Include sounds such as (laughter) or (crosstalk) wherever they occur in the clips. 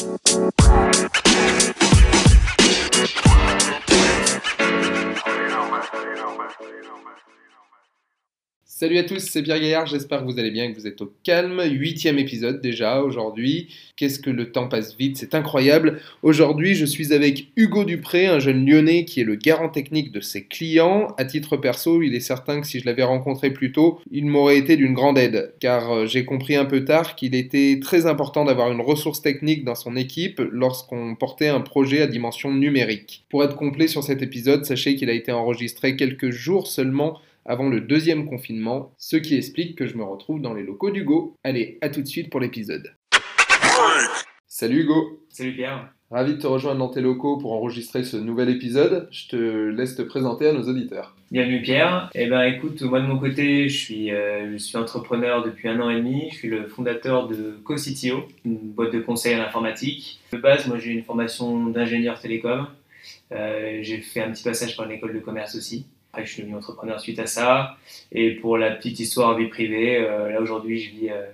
Bye. Salut à tous, c'est Pierre Gaillard, j'espère que vous allez bien que vous êtes au calme. Huitième épisode déjà aujourd'hui. Qu'est-ce que le temps passe vite, c'est incroyable. Aujourd'hui, je suis avec Hugo Dupré, un jeune lyonnais qui est le garant technique de ses clients. À titre perso, il est certain que si je l'avais rencontré plus tôt, il m'aurait été d'une grande aide, car euh, j'ai compris un peu tard qu'il était très important d'avoir une ressource technique dans son équipe lorsqu'on portait un projet à dimension numérique. Pour être complet sur cet épisode, sachez qu'il a été enregistré quelques jours seulement avant le deuxième confinement, ce qui explique que je me retrouve dans les locaux d'Hugo. Allez, à tout de suite pour l'épisode. Salut Hugo Salut Pierre Ravi de te rejoindre dans tes locaux pour enregistrer ce nouvel épisode. Je te laisse te présenter à nos auditeurs. Bienvenue Pierre. Eh ben écoute, moi de mon côté, je suis, euh, je suis entrepreneur depuis un an et demi. Je suis le fondateur de CoCitio, une boîte de conseil en informatique. De base, moi j'ai une formation d'ingénieur télécom. Euh, j'ai fait un petit passage par l'école de commerce aussi. Après, je suis devenu entrepreneur suite à ça. Et pour la petite histoire vie privée, euh, là aujourd'hui, je vis, euh,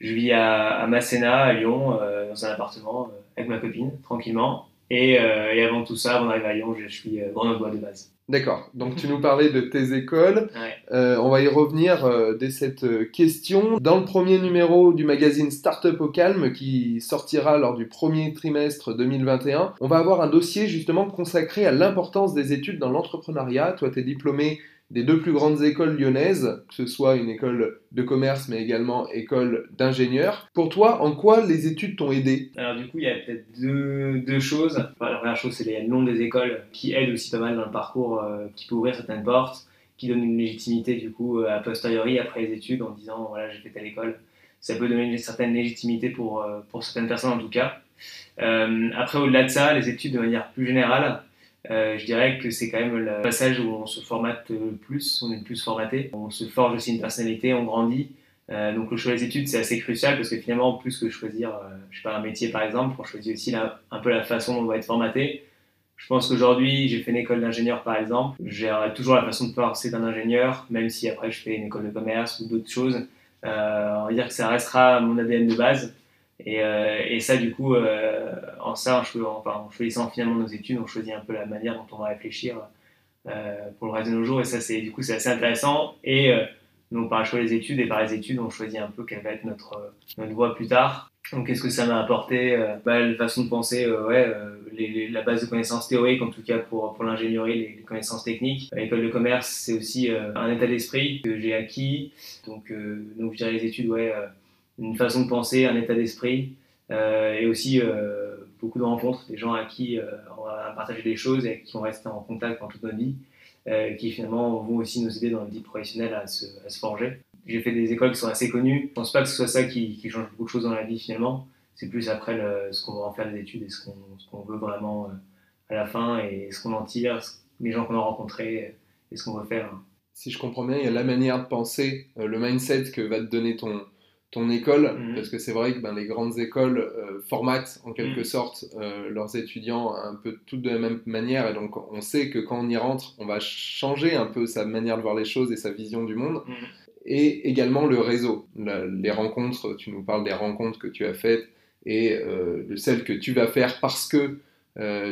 je vis à, à Masséna, à Lyon, euh, dans un appartement avec ma copine, tranquillement. Et, et, avant tout ça, avant d'arriver à Lyon, je, suis grenoblois de base. D'accord. Donc tu nous (laughs) parlais de tes écoles. Ouais. Euh, on va y revenir euh, dès cette question. Dans le premier numéro du magazine Startup au calme qui sortira lors du premier trimestre 2021, on va avoir un dossier justement consacré à l'importance des études dans l'entrepreneuriat. Toi, tu es diplômé des deux plus grandes écoles lyonnaises, que ce soit une école de commerce mais également école d'ingénieur. Pour toi, en quoi les études t'ont aidé? Alors du coup, il y a peut-être deux, choses. La première chose, c'est le nom des écoles qui aident aussi pas mal dans le parcours, euh, qui peut ouvrir certaines portes, qui donne une légitimité du coup a posteriori après les études en disant voilà j'ai fait telle école. Ça peut donner une certaine légitimité pour, euh, pour certaines personnes en tout cas. Euh, après, au-delà de ça, les études de manière plus générale, euh, je dirais que c'est quand même le passage où on se formate plus, on est plus formaté, on se forge aussi une personnalité, on grandit. Euh, donc le choix des études c'est assez crucial parce que finalement plus que choisir, euh, je sais pas un métier par exemple, on choisit aussi la, un peu la façon dont on va être formaté. Je pense qu'aujourd'hui j'ai fait une école d'ingénieur par exemple, j'ai toujours la façon de penser d'un ingénieur, même si après je fais une école de commerce ou d'autres choses. Euh, on va dire que ça restera mon ADN de base. Et, euh, et, ça, du coup, euh, en ça, en, enfin, en, choisissant finalement nos études, on choisit un peu la manière dont on va réfléchir euh, pour le reste de nos jours. Et ça, c'est du coup, c'est assez intéressant. Et donc, par le choix des études et par les études, on choisit un peu quelle va être notre, notre voie plus tard. Donc, qu'est-ce que ça m'a apporté bah, La façon de penser, ouais, la base de connaissances théoriques, en tout cas pour, pour l'ingénierie, les, les, connaissances techniques. L'école de commerce, c'est aussi un état d'esprit que j'ai acquis. Donc, donc, je dirais les études, ouais une façon de penser, un état d'esprit, euh, et aussi euh, beaucoup de rencontres, des gens à qui euh, on va partager des choses et qui on reste en contact pendant toute notre vie, qui finalement vont aussi nous aider dans le vie professionnelle à se, forger. J'ai fait des écoles qui sont assez connues. Je pense pas que ce soit ça qui, change beaucoup de choses dans la vie finalement. C'est plus après ce qu'on va en faire des études et ce qu'on qu veut vraiment à la fin et ce qu'on en tire, les gens qu'on a rencontrés et ce qu'on veut faire. Si je comprends bien, il y a la manière de penser, le mindset que va te donner ton, ton école, mmh. parce que c'est vrai que ben, les grandes écoles euh, formatent en quelque mmh. sorte euh, leurs étudiants un peu toutes de la même manière, et donc on sait que quand on y rentre, on va changer un peu sa manière de voir les choses et sa vision du monde. Mmh. Et également le réseau, la, les rencontres, tu nous parles des rencontres que tu as faites et euh, de celles que tu vas faire parce que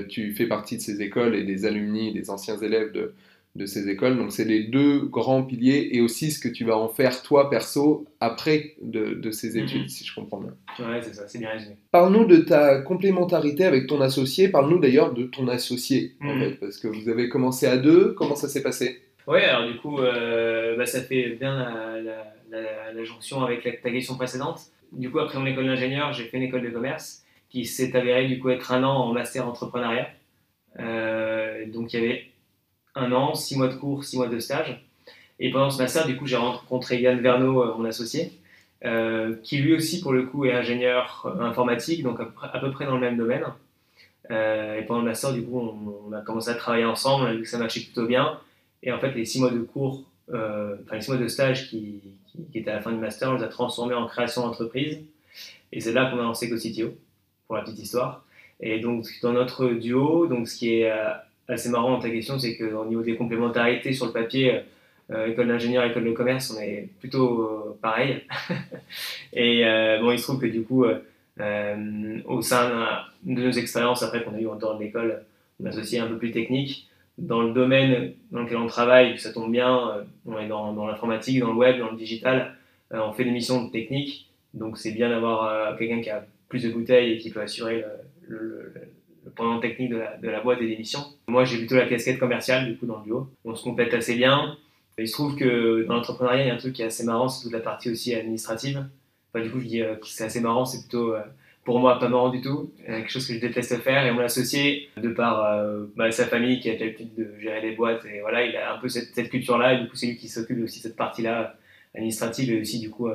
tu fais partie de ces écoles et des alumni, des anciens élèves de, de ces écoles. Donc c'est les deux grands piliers et aussi ce que tu vas en faire toi perso après de, de ces études, mm -hmm. si je comprends bien. Ouais, c'est ça, c'est bien résumé. Parle-nous de ta complémentarité avec ton associé, parle-nous d'ailleurs de ton associé, en fait, parce que vous avez commencé à deux, comment ça s'est passé? Ouais, alors du coup, euh, bah, ça fait bien la, la, la, la jonction avec ta question précédente. Du coup, après mon école d'ingénieur, j'ai fait une école de commerce qui s'est avérée du coup être un an en master entrepreneuriat. Euh, donc il y avait un an, six mois de cours, six mois de stage. Et pendant ce master, du coup, j'ai rencontré Yann Verneau, euh, mon associé, euh, qui lui aussi, pour le coup, est ingénieur euh, informatique, donc à peu près dans le même domaine. Et pendant le master, du coup, on, a commencé à travailler ensemble, on a vu que ça marchait plutôt bien. Et en fait, les six mois de cours, enfin les six mois de stage qui, qui, étaient à la fin du master, on les a transformés en création d'entreprise. Et c'est là qu'on a lancé GoCitio, pour la petite histoire. Et donc, dans notre duo, donc ce qui est assez marrant dans ta question, c'est qu'au niveau des complémentarités sur le papier, euh, école d'ingénieur, école de commerce, on est plutôt euh, pareil. (laughs) et euh, bon, il se trouve que du coup, au sein de nos expériences, après qu'on a eu en dehors de l'école, on associé un peu plus technique. Dans le domaine dans lequel on travaille, ça tombe bien, on est dans, l'informatique, dans le web, dans le digital, on fait des missions techniques, donc c'est bien d'avoir quelqu'un qui a plus de bouteilles et qui peut assurer le, pendant technique de la, de la boîte et des missions. Moi, j'ai plutôt la casquette commerciale, du coup, dans le duo. On se complète assez bien. il se trouve que dans l'entrepreneuriat, il y a un truc qui est assez marrant, c'est toute la partie aussi administrative. Du coup, je dis euh, que c'est assez marrant, c'est plutôt euh, pour moi pas marrant du tout, euh, quelque chose que je déteste faire. Et mon associé, de par bah, sa famille qui a l'habitude de gérer des boîtes, et voilà, il a un peu cette, cette culture-là. Et du coup, c'est lui qui s'occupe aussi de cette partie-là administrative et aussi du coup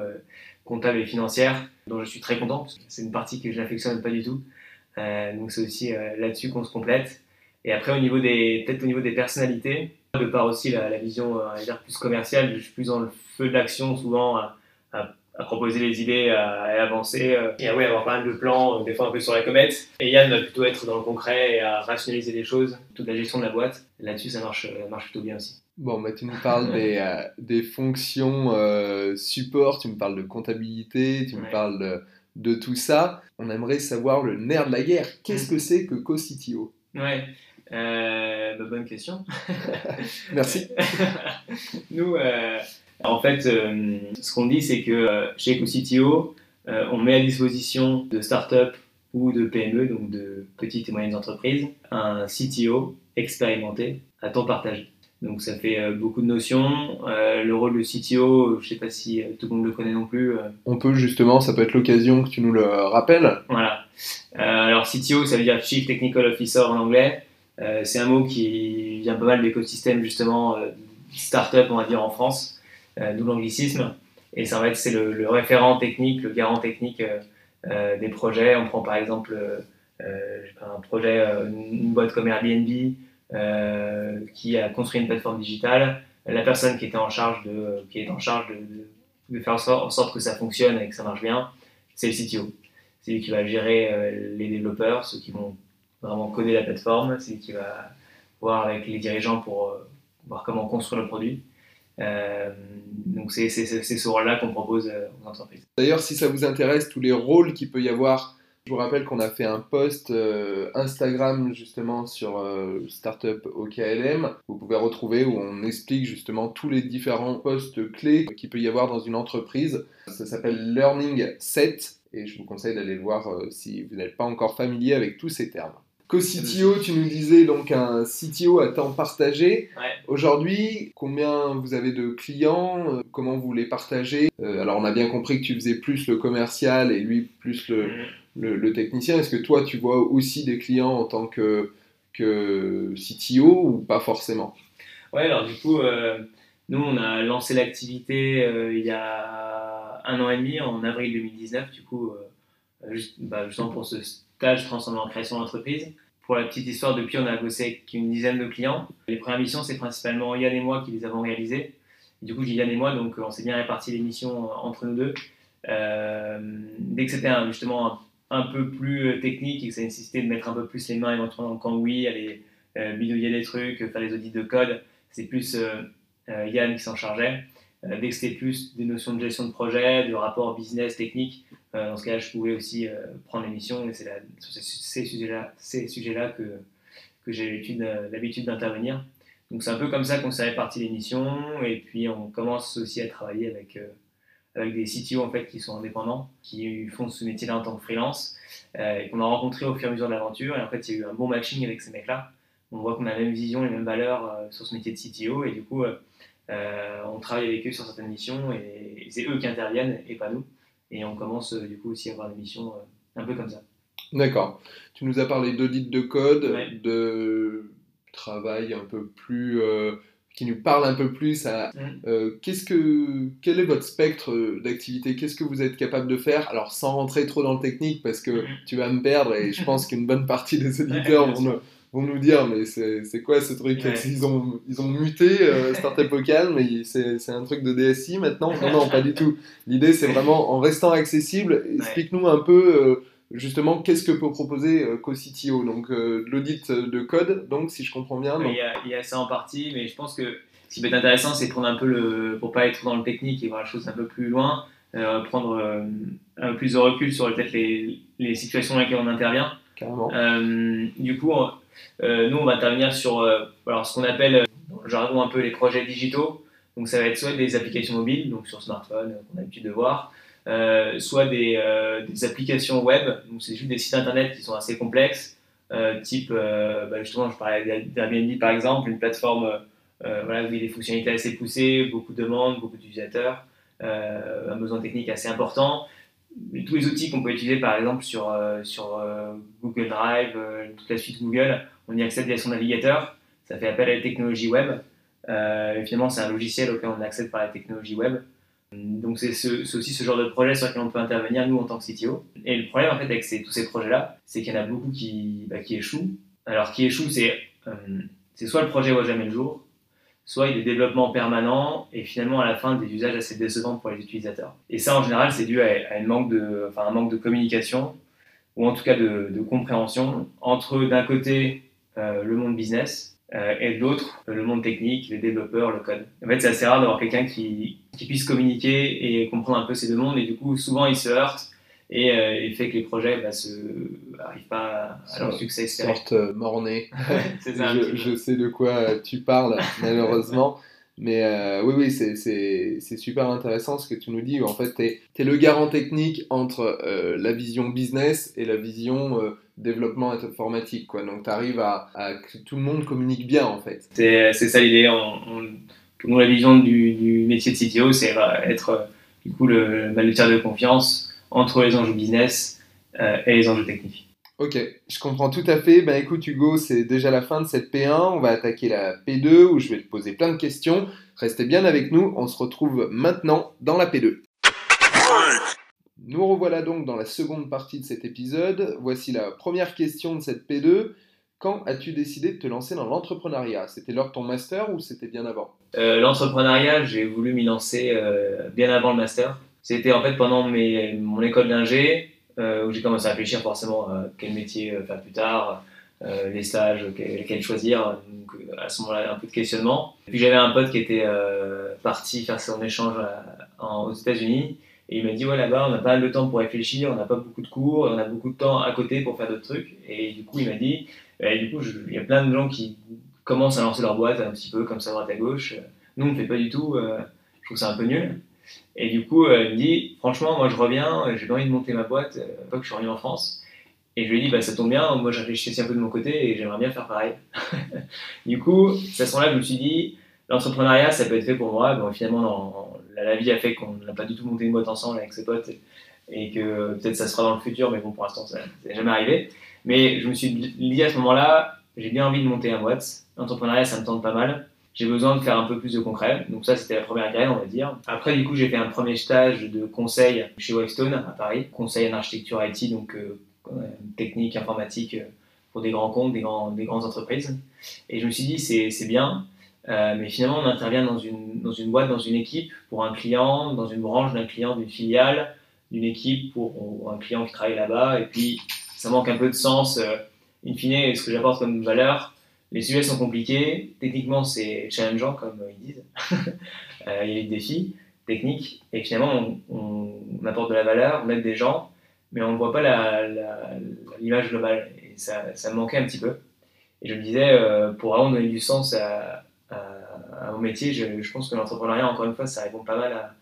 comptable et financière, dont je suis très content c'est une partie que je n'affectionne pas du tout. Euh, donc c'est aussi euh, là-dessus qu'on se complète. Et après, au niveau des, peut-être au niveau des personnalités, de par aussi la, vision euh, dire plus commerciale, je suis plus dans le feu de l'action souvent à, proposer des idées, à, avancer et à oui, avoir pas mal de plans, des fois un peu sur la comète. Et Yann va plutôt être dans le concret et à rationaliser les choses, toute la gestion de la boîte. Là-dessus, ça marche, marche plutôt bien aussi. Bon, bah, tu nous parles (laughs) des, des fonctions support, tu me parles de comptabilité, tu me parles de de tout ça, on aimerait savoir le nerf de la guerre. Qu'est-ce que c'est que CoCTO Ouais, euh, bah, bonne question. (laughs) Merci. (laughs) Nous, euh, en fait, euh, ce qu'on dit, c'est que chez CoCTO, on met à disposition de startups ou de PME, donc de petites et moyennes entreprises, un CTO expérimenté à temps partagé. Donc ça fait euh, beaucoup de notions. Euh, le rôle de CTO, je ne sais pas si euh, tout le monde le connaît non plus. On peut justement, ça peut être l'occasion que tu nous le rappelles. Voilà. alors CTO, ça veut dire Chief Technical Officer en anglais. c'est un mot qui vient pas mal de l'écosystème justement startup, on va dire en France, d'où l'anglicisme. Et ça va être c'est le, référent technique, le garant technique des projets. On prend par exemple un projet, une boîte comme Airbnb. Euh, qui a construit une plateforme digitale. La personne qui était en charge de, qui est en charge de, faire en sorte, que ça fonctionne et que ça marche bien, c'est le CTO. C'est lui qui va gérer euh, les développeurs, ceux qui vont vraiment coder la plateforme, c'est lui qui va voir avec les dirigeants pour euh, voir comment construire le produit. donc c'est ce rôle-là qu'on propose aux entreprises. D'ailleurs, si ça vous intéresse, tous les rôles qu'il peut y avoir je vous rappelle qu'on a fait un post euh, Instagram justement sur euh, Startup OKLM. Vous pouvez retrouver où on explique justement tous les différents postes clés qu'il peut y avoir dans une entreprise. Ça s'appelle Learning Set et je vous conseille d'aller le voir euh, si vous n'êtes pas encore familier avec tous ces termes. Co-CTO, tu nous disais donc un CTO à temps partagé. Aujourd'hui, combien vous avez de clients Comment vous les partagez? Alors, on a bien compris que tu faisais plus le commercial et lui plus le, mm le, technicien. Est-ce que toi, tu vois aussi des clients en tant que, que CTO ou pas forcément? Ouais, alors du coup, euh, nous, on a lancé l'activité euh, il y a un an et demi, en avril 2019, du coup, euh, bah, justement pour ce stage transformé en création d'entreprise. Pour la petite histoire, depuis, on a bossé avec une dizaine de clients. Les premières missions, c'est principalement Yann et moi qui les avons réalisées. Du coup, Yann et moi, donc on s'est bien réparti les missions entre nous deux. dès que c'était justement un peu plus euh, technique et que ça nécessitait de mettre un peu plus les mains éventuellement le cambouis, aller euh, bidouiller des trucs, faire les audits de code, c'est plus euh, Yann qui s'en chargeait. dès que c'était plus des notions de gestion de projet, de rapport business, technique, dans ce cas-là, je pouvais aussi prendre les missions et c'est sur ces sujets-là sujets que, que j'ai l'habitude d'intervenir. Donc c'est un peu comme ça qu'on s'est réparti les missions et puis on commence aussi à travailler avec avec des CTO en fait qui sont indépendants, qui font ce métier-là en tant que freelance, euh, et qu'on a rencontré au fur et à mesure de l'aventure. Et en fait, il y a eu un bon matching avec ces mecs-là. On voit qu'on a la même vision, les mêmes valeurs euh, sur ce métier de CTO, et du coup, euh, on travaille avec eux sur certaines missions, et, c'est eux qui interviennent et pas nous. Et on commence du coup aussi à avoir des missions un peu comme ça. D'accord. Tu nous as parlé d'audit de code, de travail un peu plus qui nous parle un peu plus à mm. euh, qu'est-ce que quel est votre spectre d'activité? Qu'est-ce que vous êtes capable de faire? Alors sans rentrer trop dans le technique parce que mm. tu vas me perdre et je pense qu'une bonne partie des (laughs) auditeurs vont, nous, vont, nous dire mais c'est quoi ce truc? Ils ont ils ont muté euh, (laughs) Startup Local mais c'est un truc de DSI maintenant? Non non pas du tout. L'idée c'est vraiment en restant accessible explique-nous un peu euh, justement, qu'est-ce que peut proposer euh, CoCTO Donc, euh, l'audit de code, donc, si je comprends bien. Il, y a, ça en partie, mais je pense que ce qui peut être intéressant, c'est prendre un peu le. pour pas être dans le technique et voir la chose un peu plus loin, euh, prendre euh, un peu plus de recul sur peut-être les, les situations dans lesquelles on intervient. Carrément. Euh, du coup, nous, on va intervenir sur alors, ce qu'on appelle, dans le jargon, un peu les projets digitaux. Donc, ça va être soit des applications mobiles, donc sur smartphone, qu'on a l'habitude de voir, euh, soit des, euh, des applications web. Donc, c'est juste des sites internet qui sont assez complexes, euh, type, bah, justement, je parlais d'Airbnb par exemple, une plateforme voilà, où il y a des fonctionnalités assez poussées, beaucoup de demandes, beaucoup d'utilisateurs, un besoin technique assez important. Et tous les outils qu'on peut utiliser par exemple sur, sur Google Drive, toute la suite Google, on y accède via son navigateur. Ça fait appel à la technologie web. Euh, finalement, c'est un logiciel auquel on accède par la technologie web. Donc, c'est ce- c'est aussi ce genre de projet sur lequel on peut intervenir, nous, en tant que CTO. Et le problème, en fait, avec tous ces projets-là, c'est qu'il y en a beaucoup qui, bah, échouent. Alors, qui échouent, c'est euh, c'est soit le projet voit jamais le jour, soit il y a des développements permanents et finalement, à la fin, des usages assez décevants pour les utilisateurs. Et ça, en général, c'est dû à, un manque de communication ou en tout cas de, de compréhension entre, d'un côté, euh, le monde business euh, et l'autre, le monde technique, les développeurs, le code. En fait, c'est assez rare d'avoir quelqu'un qui, qui puisse communiquer et comprendre un peu ces deux mondes, et du coup, souvent, ils se heurtent et euh, il fait que les projets bah, se arrivent pas à leur succès espéré. Sorte (laughs) petit je, je sais de quoi euh, tu parles, malheureusement. Mais euh, oui, oui, c'est- super intéressant ce que tu nous dis. En fait, tu es, le garant technique entre euh, la vision business et la vision euh, développement informatique. Quoi. Donc, tu arrives à, que tout le monde communique bien, en fait. C'est ça l'idée. Nous, la vision du, métier de CTO, c'est être du coup le, le de confiance entre les enjeux business et les enjeux techniques. Ok, je comprends tout à fait. Ben écoute Hugo, c'est déjà la fin de cette P1. On va attaquer la P2 où je vais te poser plein de questions. Restez bien avec nous. On se retrouve maintenant dans la P2. Nous revoilà donc dans la seconde partie de cet épisode. Voici la première question de cette P2. Quand as-tu décidé de te lancer dans l'entrepreneuriat? C'était lors de ton master ou c'était bien avant? Euh, L'entrepreneuriat, j'ai voulu m'y lancer euh, bien avant le master. C'était en fait pendant mon école d'ingé où j'ai commencé à réfléchir forcément à quel métier euh, faire plus tard, euh, les stages, quel, lesquels choisir. Donc euh, à ce moment-là, un peu de questionnement. Puis j'avais un pote qui était euh, parti faire son échange aux États-Unis. Et il m'a dit, ouais, là-bas, on n'a pas le temps pour réfléchir, on n'a pas beaucoup de cours, on a beaucoup de temps à côté pour faire d'autres trucs. Et du coup, il m'a dit, eh, du coup, il y a plein de gens qui commencent à lancer leur boîte un petit peu comme ça, droite à gauche. Nous, on ne fait pas du tout, euh, je trouve ça un peu nul. Et du coup, euh, il me dit, franchement, moi, je reviens, euh, j'ai pas envie de monter ma boîte, euh, pas que je suis revenu en France. Et je lui ai dit, bah, ça tombe bien, moi, je réfléchis aussi un peu de mon côté et j'aimerais bien faire pareil. (laughs) du coup, à ce que je me suis dit, l'entrepreneuriat, ça peut être fait pour moi. Bon, finalement, la, la vie a fait qu'on n'a pas du tout monté une boîte ensemble avec ses potes et que peut-être ça sera dans le futur, mais bon, pour l'instant, ça n'est jamais arrivé. Mais je me suis dit à ce moment-là, j'ai bien envie de monter une boîte. L'entrepreneuriat, ça me tente pas mal. J'ai besoin de faire un peu plus de concret. Donc ça, c'était la première carrière, on va dire. Après, du coup, j'ai fait un premier stage de conseil chez Webstone à Paris. Conseil en architecture IT, donc euh, euh, technique, informatique euh, pour des grands comptes, des, grands, des grandes entreprises. Et je me suis dit, c'est bien. Mais finalement, on intervient dans une, dans une boîte, dans une équipe, pour un client, dans une branche d'un client, d'une filiale, d'une équipe pour un client qui travaille là-bas. Et puis, ça manque un peu de sens. in fine, ce que j'apporte comme valeur, les sujets sont compliqués. Techniquement, c'est challengeant, comme ils disent. (laughs) Euh, il y a des défis techniques. Et finalement, on, apporte de la valeur, on aide des gens, mais on ne voit pas l'image globale. Et ça, me manquait un petit peu. Et je me disais, euh, pour vraiment donner du sens à, mon métier, je, pense que l'entrepreneuriat, encore une fois, ça répond pas mal à,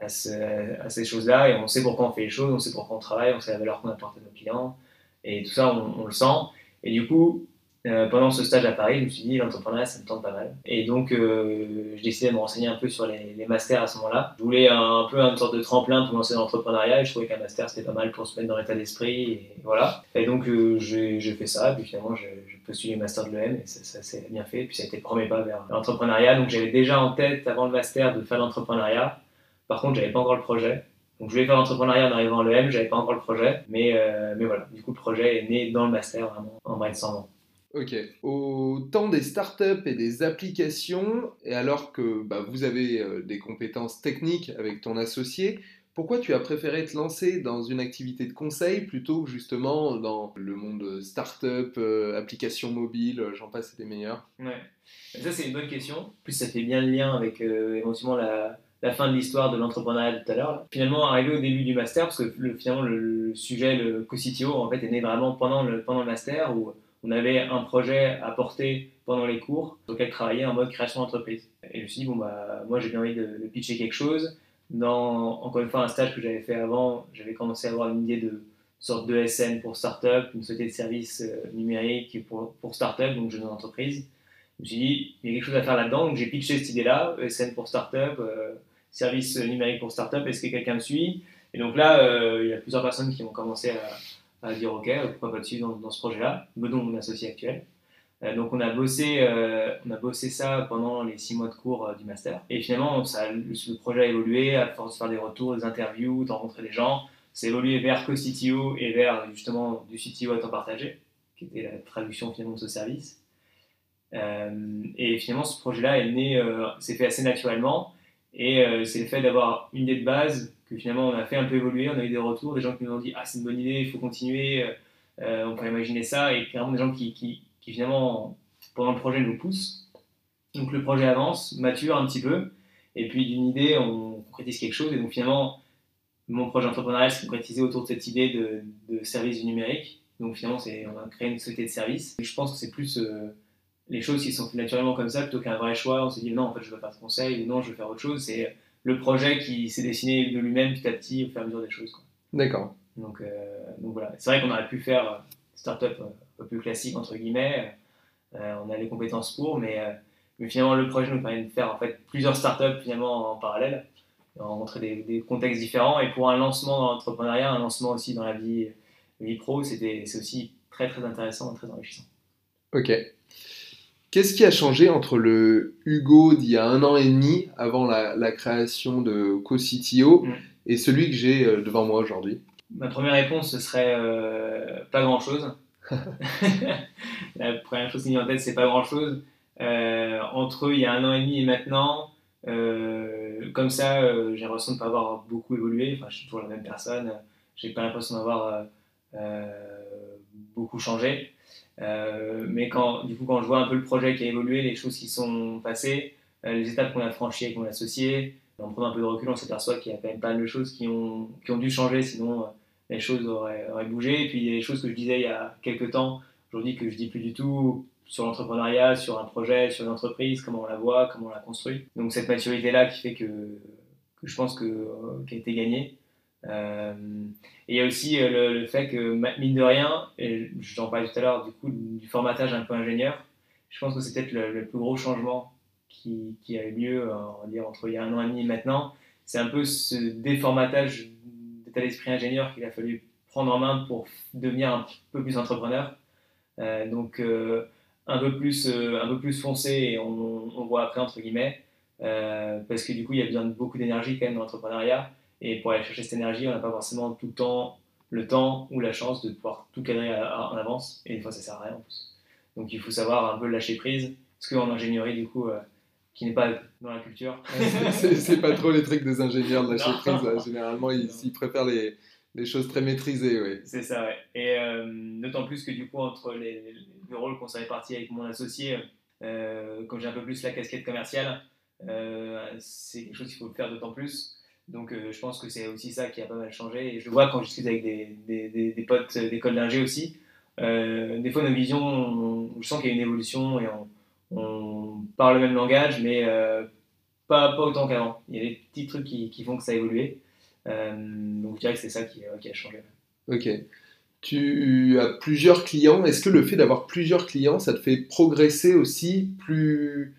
à, ce- à ces choses-là. Et on sait pourquoi on fait les choses, on sait pourquoi on travaille, on sait la valeur qu'on apporte à nos clients. Et tout ça, on le sent. Et du coup, euh, pendant ce stage à Paris, je me suis dit, l'entrepreneuriat, ça me tente pas mal. Et donc, euh, j'ai décidé de me renseigner un peu sur les, masters à ce moment-là. Je voulais un, peu une sorte de tremplin pour lancer l'entrepreneuriat et je trouvais qu'un master, c'était pas mal pour se mettre dans l'état d'esprit. Et voilà. Et donc, euh, j'ai fait ça. Et puis finalement, j'ai j'ai postulé le master de l'EM et ça, s'est bien fait. Et puis ça a été le premier pas vers l'entrepreneuriat. Donc, j'avais déjà en tête, avant le master, de faire l'entrepreneuriat. Par contre, j'avais pas encore le projet. Donc je voulais faire l'entrepreneuriat en arrivant à l'EM, j'avais pas encore le projet, mais, euh, mais voilà, du coup le projet est né dans le master vraiment en brainstormant. Ok. Au temps des startups et des applications, et alors que bah, vous avez euh, des compétences techniques avec ton associé, pourquoi tu as préféré te lancer dans une activité de conseil plutôt que justement dans le monde startup, euh, applications mobiles, j'en passe, des meilleurs? Ouais. Ça c'est une bonne question. En plus ça fait bien le lien avec euh, éventuellement la, fin de l'histoire de l'entrepreneuriat tout à l'heure. Finalement, arrivé au début du master, parce que le, finalement le, sujet, le co-CTO, en fait, est né vraiment pendant le, pendant le master où on avait un projet à porter pendant les cours sur lequel travailler en mode création d'entreprise. Et je me suis dit, bon, bah, moi j'ai bien envie de, pitcher quelque chose. Dans, encore une fois, un stage que j'avais fait avant, j'avais commencé à avoir une idée de sorte de SN pour start-up, une société de services euh, numériques pour, pour start-up, donc jeune entreprise. Je me suis dit, il y a quelque chose à faire là-dedans, donc j'ai pitché cette idée-là, ESN pour start-up, euh, service numérique pour start-up, est-ce que quelqu'un me suit? Et donc là, euh, il y a plusieurs personnes qui ont commencé à, à dire, ok, pourquoi pas dessus dans, dans ce projet-là, dont mon associé actuel. donc on a bossé, on a bossé ça pendant les six mois de cours du master. Et finalement, le, projet a évolué à force de faire des retours, des interviews, de rencontrer des gens c'est évolué vers co-CTO et vers justement du CTO à temps partagé, qui était la traduction finalement de ce service. Euh, et finalement, ce projet-là est né, euh, s'est fait assez naturellement, et euh, c'est le fait d'avoir une idée de base que finalement on a fait un peu évoluer, on a eu des retours, des gens qui nous ont dit ah c'est une bonne idée, il faut continuer, on pourrait imaginer ça, et clairement des gens qui, qui, finalement pendant le projet nous poussent. Donc le projet avance, mature un petit peu, et puis d'une idée on concrétise quelque chose, et donc finalement mon projet entrepreneurial s'est concrétisé autour de cette idée de, de service du numérique. Donc finalement, on a créé une société de service. je pense que c'est plus euh, les choses qui sont naturellement comme ça plutôt qu'un vrai choix. On s'est dit non, en fait, je veux faire ce conseil ou non, je veux faire autre chose. C'est le projet qui s'est dessiné de lui-même petit à petit au fur et à mesure des choses. D'accord. Donc, euh, donc, voilà. C'est vrai qu'on aurait pu faire euh, start-up un peu plus classique, entre guillemets. on a les compétences pour, mais, mais, finalement, le projet nous permet de faire en fait plusieurs start-up finalement en parallèle rencontrer des, des, contextes différents. Et pour un lancement dans l'entrepreneuriat, un lancement aussi dans la vie, vie pro, c'est aussi très très intéressant et très enrichissant. Ok. Qu'est-ce qui a changé entre le Hugo d'il y a un an et demi, avant la, la création de CoCTO, mm. et celui que j'ai euh, devant moi aujourd'hui? Ma première réponse, ce serait euh, pas grand-chose. (laughs) la première chose qui me vient en tête, c'est pas grand-chose. Euh, entre il y a un an et demi et maintenant, euh, comme ça, j'ai l'impression de ne pas avoir beaucoup évolué. Enfin, je suis toujours la même personne. J'ai pas l'impression d'avoir beaucoup changé. Mais quand, du coup, quand je vois un peu le projet qui a évolué, les choses qui sont passées, les étapes qu'on a franchies avec mon associé, en prenant un peu de recul, on s'aperçoit qu'il y a quand même pas mal de choses qui ont, qui ont dû changer, sinon les choses auraient, auraient, bougé. Et puis il y a des choses que je disais il y a quelques temps, aujourd'hui que je dis plus du tout, sur l'entrepreneuriat, sur un projet, sur une entreprise, comment on la voit, comment on la construit. Donc cette maturité-là qui fait que, que, je pense que, euh, qu'elle a été gagnée. Euh, et il y a aussi euh, le, fait que, mine de rien, et j'en parlais tout à l'heure, du coup, du formatage un peu ingénieur, je pense que c'est peut-être le, plus gros changement qui, a eu lieu on va dire, entre il y a un an et demi et maintenant. C'est un peu ce déformatage d'état d'esprit ingénieur qu'il a fallu prendre en main pour devenir un peu plus entrepreneur. donc, un peu plus, euh, un peu plus foncé et on, on, voit après, entre guillemets, euh, parce que du coup, il y a besoin de beaucoup d'énergie quand même dans l'entrepreneuriat. Et pour aller chercher cette énergie, on n'a pas forcément tout le temps le temps ou la chance de pouvoir tout cadrer en avance. Et des fois, ça sert à rien en plus. Donc, il faut savoir un peu lâcher prise. Parce qu'en ingénierie, du coup, euh, qui n'est pas dans la culture. (laughs) c'est pas trop les trucs des ingénieurs de lâcher prise. Généralement, ils, ils préfèrent les, choses très maîtrisées, oui. C'est ça, ouais. Et euh, d'autant plus que du coup, entre les, les rôles qu'on s'est répartis avec mon associé, euh, comme j'ai un peu plus la casquette commerciale, euh, c'est quelque chose qu'il faut faire d'autant plus. Donc je pense que c'est aussi ça qui a pas mal changé. Et je vois quand je discute avec des, des, des, potes d'école d'ingé aussi, des fois nos visions, je sens qu'il y a une évolution et on, on parle le même langage, mais pas, pas autant qu'avant. Il y a des petits trucs qui, qui font que ça a évolué. Euh, donc je dirais que c'est ça qui, qui, a changé. Ok. Tu as plusieurs clients. Est-ce que le fait d'avoir plusieurs clients, ça te fait progresser aussi plus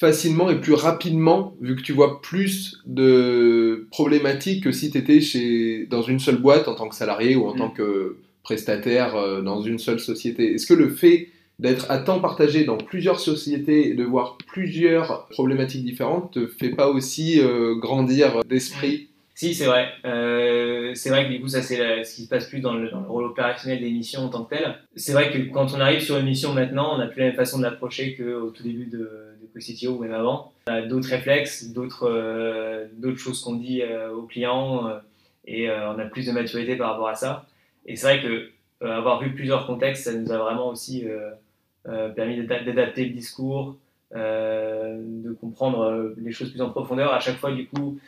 facilement et plus rapidement, vu que tu vois plus de problématiques que si tu étais chez, dans une seule boîte en tant que salarié ou en mm. tant que prestataire euh, dans une seule société Est-ce que le fait d'être à temps partagé dans plusieurs sociétés et de voir plusieurs problématiques différentes te fait pas aussi euh, grandir d'esprit? Si, c'est vrai. Euh, c'est vrai que du coup, ça, c'est ce qui se passe plus dans le, rôle opérationnel des missions en tant que tel. C'est vrai que quand on arrive sur une mission maintenant, on n'a plus la même façon de l'approcher qu'au tout début de, de CoCTO ou même avant. D'autres réflexes, d'autres euh, d'autres choses qu'on dit euh, aux clients euh, et on a plus de maturité par rapport à ça. Et c'est vrai que avoir vu plusieurs contextes, ça nous a vraiment aussi permis d'adapter le discours, de comprendre les choses plus en profondeur. À chaque fois, du coup,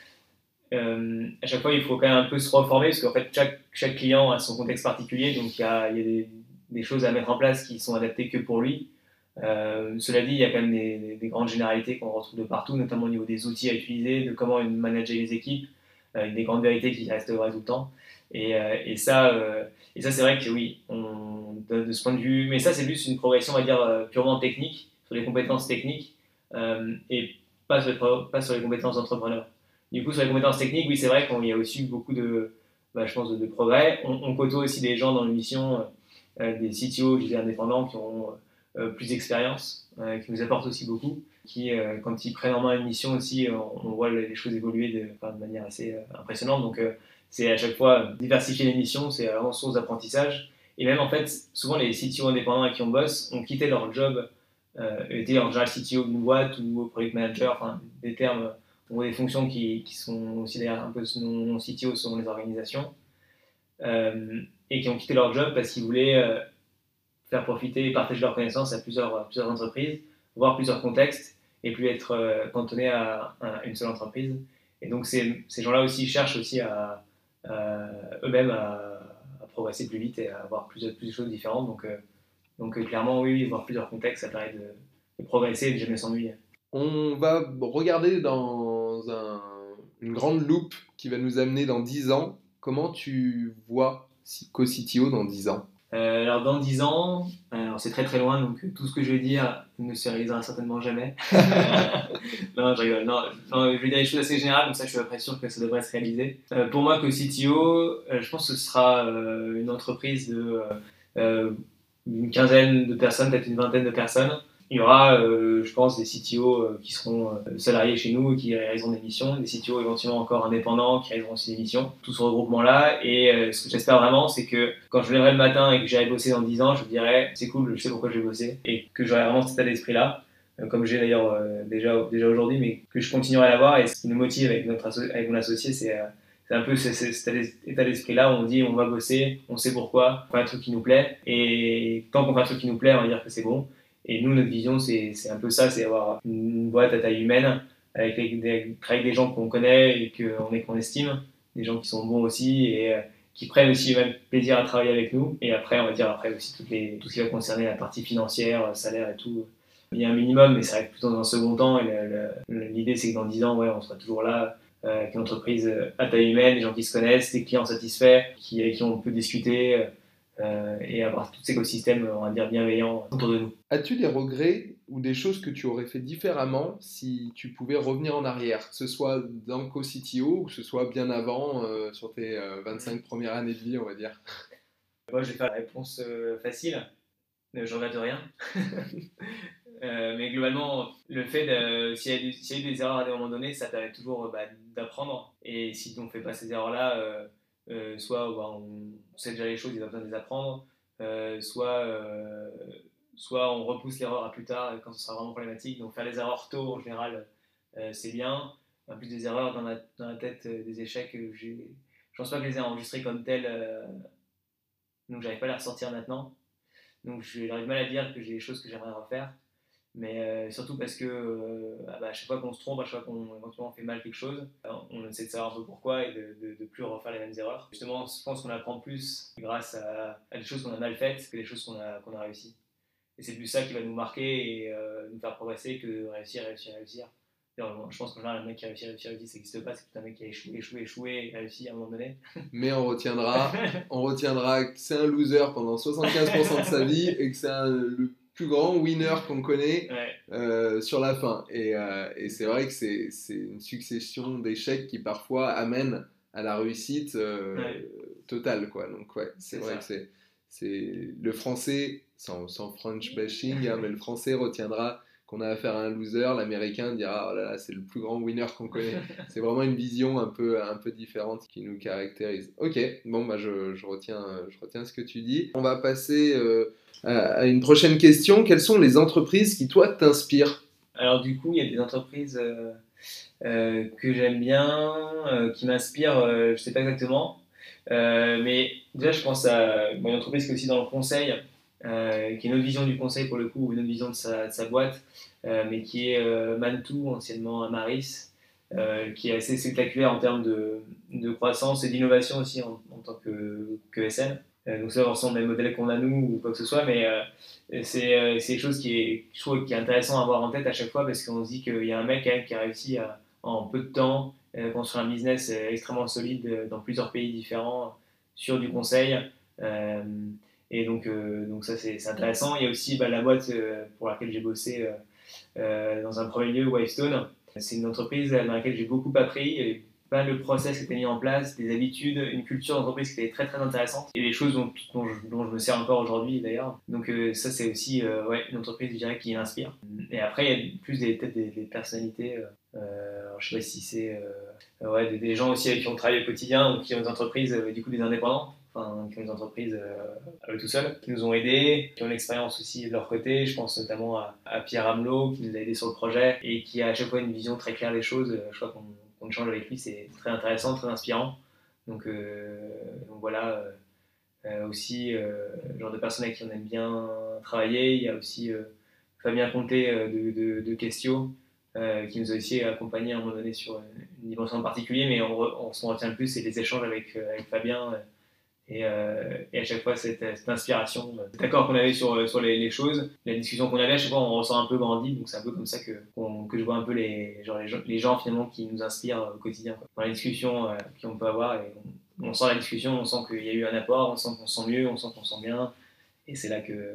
à chaque fois, il faut quand même un peu se reformer parce qu'en fait, chaque, client a son contexte particulier, donc il y a, il y a des, des, choses à mettre en place qui sont adaptées que pour lui. Cela dit, il y a quand même des, des grandes généralités qu'on retrouve de partout, notamment au niveau des outils à utiliser, de comment manager les équipes, des grandes vérités qui restent vraies tout le temps. Et, et ça, et ça c'est vrai que oui, de, ce point de vue, mais ça c'est juste une progression, on va dire, purement technique, sur les compétences techniques, et pas sur, les compétences d'entrepreneur. Du coup, sur les compétences techniques, oui, c'est vrai qu'il y a aussi beaucoup de, bah, je pense, de, progrès. On, côtoie aussi des gens dans l'émission, euh, des CTO, je indépendants, qui ont euh, plus d'expérience, euh, qui nous apportent aussi beaucoup, qui, quand ils prennent en main une mission aussi, on, voit les choses évoluer de, manière assez impressionnante. Donc, c'est à chaque fois diversifier les missions, c'est vraiment source d'apprentissage. Et même, en fait, souvent, les CTO indépendants avec qui on bosse ont quitté leur job, étaient en général CTO d'une boîte ou product manager, enfin, des termes ou des fonctions qui, qui, sont aussi d'ailleurs un peu non CTO selon les organisations, euh, et qui ont quitté leur job parce qu'ils voulaient euh, faire profiter et partager leurs connaissances à plusieurs, plusieurs entreprises, voir plusieurs contextes, et plus être euh, cantonnés à, une seule entreprise. Et donc ces, ces gens-là aussi cherchent aussi à, eux-mêmes à, progresser plus vite et à avoir plus, plus de choses différentes. Donc, donc clairement, oui, voir plusieurs contextes, ça permet de, de progresser et de jamais s'ennuyer. On va regarder dans une grande loupe qui va nous amener dans 10 ans. Comment tu vois CoCTO dans 10 ans? Euh, alors dans 10 ans, c'est très très loin, donc tout ce que je vais dire ne se réalisera certainement jamais. (laughs) non, je rigole. Non, je vais dire des choses assez générales, comme ça je suis à peu sûr que ça devrait se réaliser. Euh, pour moi, CoCTO, euh, je pense que ce sera une entreprise de une quinzaine de personnes, peut-être une vingtaine de personnes, il y aura, euh, je pense, des CTO euh, qui seront euh, salariés chez nous, qui réaliseront des missions, des CTO éventuellement encore indépendants qui réaliseront aussi des missions, tout ce regroupement-là. Et ce que j'espère vraiment, c'est que quand je me lèverai le matin et que j'irai bosser dans 10 ans, je me dirai, c'est cool, je sais pourquoi je vais bosser, et que j'aurai vraiment cet état d'esprit-là, comme j'ai d'ailleurs déjà, déjà aujourd'hui, mais que je continuerai à l'avoir. Et ce qui nous motive avec, notre avec mon associé, c'est un peu cet état d'esprit-là où on dit on va bosser, on sait pourquoi, on fait un truc qui nous plaît, et tant qu'on fait un truc qui nous plaît, on va dire que c'est bon. Et nous, notre vision, c'est un peu ça, c'est avoir une boîte à taille humaine, avec des, avec des gens qu'on connaît et qu'on estime, des gens qui sont bons aussi et euh, qui prennent aussi même plaisir à travailler avec nous. Et après, on va dire après aussi tout ce qui va concerner la partie financière, salaire et tout. Il y a un minimum, mais ça arrive plutôt dans un second temps. Et l'idée, c'est que dans 10 ans, ouais, on sera toujours là euh, avec une entreprise à taille humaine, des gens qui se connaissent, des clients satisfaits, qui, avec qui on peut discuter euh, et avoir tout cet écosystème, on va dire, bienveillant autour de nous. As-tu des regrets ou des choses que tu aurais fait différemment si tu pouvais revenir en arrière, que ce soit dans CoCTO ou que ce soit bien avant, euh, sur tes 25 euh, premières années de vie, on va dire? Moi, je vais faire la réponse facile. Je regrette rien. (laughs) mais globalement, le fait de, s'il y, y, a eu des erreurs à des moments donnés, ça permet toujours bah, d'apprendre. Et si on ne fait pas ces erreurs-là, euh, soit bah, on sait déjà les choses, il a besoin de les apprendre, euh, soit, euh, soit on repousse l'erreur à plus tard quand ce sera vraiment problématique. Donc faire les erreurs tôt en général, c'est bien. En plus des erreurs dans la, dans la tête, des échecs, je pense pas que je les ai enregistrés comme tels, donc j'arrive pas à les ressortir maintenant. Donc j'arrive mal à dire que j'ai des choses que j'aimerais refaire mais euh, surtout parce que euh, ah bah, à chaque fois qu'on se trompe, à chaque fois qu'on éventuellement fait mal quelque chose, on essaie de savoir un peu pourquoi et de ne plus refaire les mêmes erreurs. Justement, je pense qu'on apprend plus grâce à, des choses qu'on a mal faites que des choses qu'on a, qu'on a réussi. Et c'est plus ça qui va nous marquer et euh, nous faire progresser que de réussir, réussir, réussir. je pense qu'en général, un mec qui a réussi, réussi, réussi, ça n'existe pas, c'est plutôt un mec qui a échoué, échoué, échoué et réussi à un moment donné. (laughs) Mais on retiendra, on retiendra que c'est un loser pendant 75% de sa vie et que c'est le plus grand winner qu'on connaît euh, sur la fin. Et, euh, et c'est vrai que c'est une succession d'échecs qui parfois amènent à la réussite euh, totale. Quoi. Donc ouais, c'est vrai que c'est le français, sans, sans French bashing, hein, (laughs) mais le français retiendra qu'on a affaire à un loser, l'américain dira oh là là, c'est le plus grand winner qu'on connaît. (laughs) c'est vraiment une vision un peu, un peu différente qui nous caractérise. Ok, bon, bah je, je retiens, je retiens ce que tu dis. On va passer à une prochaine question. Quelles sont les entreprises qui, toi, t'inspirent? Alors, du coup, il y a des entreprises euh, euh, que j'aime bien, euh, qui m'inspirent, je ne sais pas exactement. mais déjà, je pense à une entreprise qui est aussi dans le conseil, euh, qui est une autre vision du conseil pour le coup, ou une autre vision de sa, boîte, euh, mais qui est euh, Mantou, anciennement Amaris, qui est assez spectaculaire en termes de, croissance et d'innovation aussi en, tant que, que SN. donc ça ressemble à des modèles qu'on a nous ou quoi que ce soit, mais c'est quelque chose qui est, je qui est intéressant à avoir en tête à chaque fois parce qu'on se dit qu'il y a un mec même, qui a réussi à, en peu de temps construire un business extrêmement solide dans plusieurs pays différents sur du conseil. Et donc, euh, donc ça, c'est intéressant. Il y a aussi bah, la boîte euh, pour laquelle j'ai bossé euh, dans un premier lieu, Wavestone. C'est une entreprise dans laquelle j'ai beaucoup appris. Il y avait pas le process qui était mis en place, des habitudes, une culture d'entreprise qui était très très intéressante et des choses dont, je, me sers encore aujourd'hui d'ailleurs. Donc ça c'est aussi une entreprise je qui inspire. Et après il y a plus des, peut-être des, personnalités, euh, je sais pas si c'est des, des, gens aussi avec qui on travaille au quotidien ou qui ont des entreprises, du coup des indépendants enfin, qui ont des entreprises euh, eux tout seuls, qui nous ont aidés, qui ont l'expérience aussi de leur côté. Je pense notamment à, Pierre Amelot, qui nous a aidés sur le projet et qui a à chaque fois une vision très claire des choses. Je crois qu'on échange avec lui, c'est très intéressant, très inspirant. Donc, euh, donc voilà, euh, aussi, le genre de personnes avec qui on aime bien travailler. Il y a aussi Fabien Comté de, de, Questio, qui nous a aussi accompagnés à un moment donné sur une, dimension en particulier, mais on, on s'en retient le plus, c'est les échanges avec, avec Fabien euh, et, à chaque fois, cette, inspiration, cet accord qu'on avait sur, sur les, choses, la discussion qu'on avait, à chaque fois, on ressent un peu grandi. Donc, c'est un peu comme ça que, que je vois un peu les, genre, les, gens, finalement qui nous inspirent au quotidien. Dans la discussion euh, qu'on peut avoir, et on, sent la discussion, on sent qu'il y a eu un apport, on sent qu'on se sent mieux, on sent qu'on se sent bien. Et c'est là que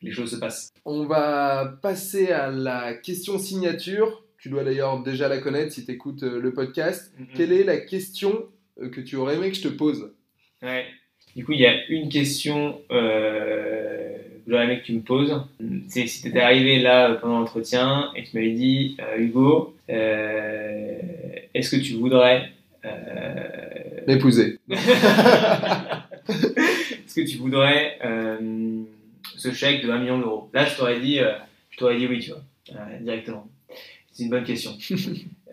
les choses se passent. On va passer à la question signature. Tu dois d'ailleurs déjà la connaître si tu écoutes euh, le podcast. Quelle est la question que tu aurais aimé que je te pose? Ouais. Du coup, il y a une question euh, que j'aurais aimé que tu me poses. C'est si tu étais arrivé là pendant l'entretien et tu m'avais dit, euh, Hugo, euh, est-ce que tu voudrais euh, m'épouser (laughs) Est-ce que tu voudrais euh, ce chèque de 1 million d'euros? Là, je t'aurais dit, je t'aurais dit oui, tu vois, directement. C'est une bonne question. (laughs)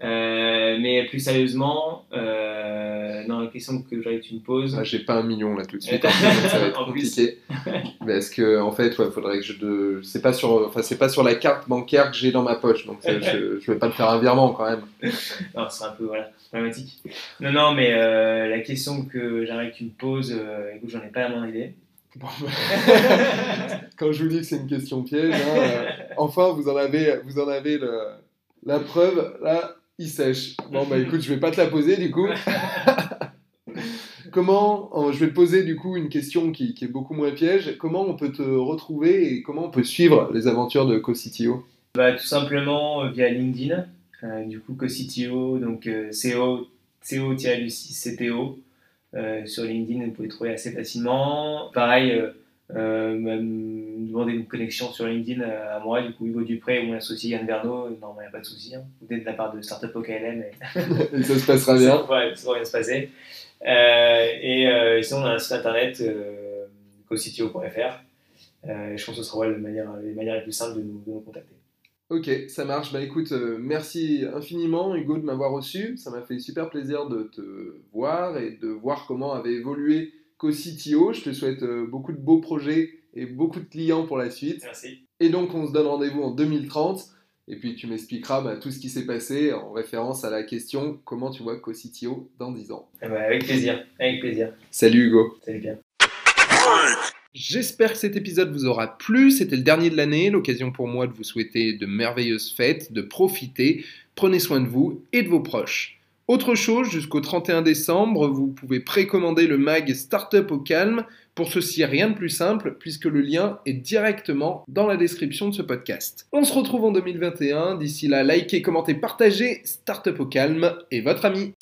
mais plus sérieusement, dans la question que tu me poses. Ah, j'ai pas un million là tout de suite, (laughs) ça va être compliqué. Parce que en fait, il faudrait que je de... c'est pas sur, enfin c'est pas sur la carte bancaire que j'ai dans ma poche, donc je, je vais pas te faire un virement quand même. (laughs) non, c'est un peu voilà problématique. Non, non, mais euh, la question que j'aimerais que tu me poses, euh, écoute, j'en ai pas la moindre idée. Bah. (laughs) quand je vous dis que c'est une question piège, hein, euh, enfin vous en avez, vous en avez le, la preuve là il sèche. Bon, bah (laughs) écoute, je vais pas te la poser du coup. (laughs) comment, je vais te poser du coup une question qui, est beaucoup moins piège. Comment on peut te retrouver et comment on peut suivre les aventures de CoCTO bah, Tout simplement euh, via LinkedIn. Euh, du coup, CoCTO, donc euh, CO, CO-CTO. sur LinkedIn, vous pouvez trouver assez facilement. Pareil, euh, me demander une connexion sur LinkedIn euh, à moi, du coup Hugo Dupré ou mon associé Yann Verno, non, il n'y a pas de souci. Hein. Vous êtes de la part de Startup OKLM. Et... et ça se passera bien. Ouais, ça va bien se passer. Euh, et euh, sinon, on a un site internet, euh, cositio.fr. je pense que ce sera ouais, la manière, les manières les plus simples de nous, de nous contacter. Ok, ça marche. Bah écoute, merci infiniment Hugo de m'avoir reçu. Ça m'a fait super plaisir de te voir et de voir comment avait évolué CoCTO. Je te souhaite euh, beaucoup de beaux projets et beaucoup de clients pour la suite. Merci. Et donc, on se donne rendez-vous en 2030. Et puis, tu m'expliqueras bah, tout ce qui s'est passé en référence à la question comment tu vois CoCTO dans 10 ans? Eh ben, avec plaisir, avec plaisir. Salut Hugo. Salut bien. J'espère que cet épisode vous aura plu. C'était le dernier de l'année, l'occasion pour moi de vous souhaiter de merveilleuses fêtes, de profiter. Prenez soin de vous et de vos proches. Autre chose, jusqu'au 31 décembre, vous pouvez précommander le mag Startup au calme. Pour ceci, rien de plus simple, puisque le lien est directement dans la description de ce podcast. On se retrouve en 2021. D'ici là, likez, commentez, partagez. Startup au calme et votre ami.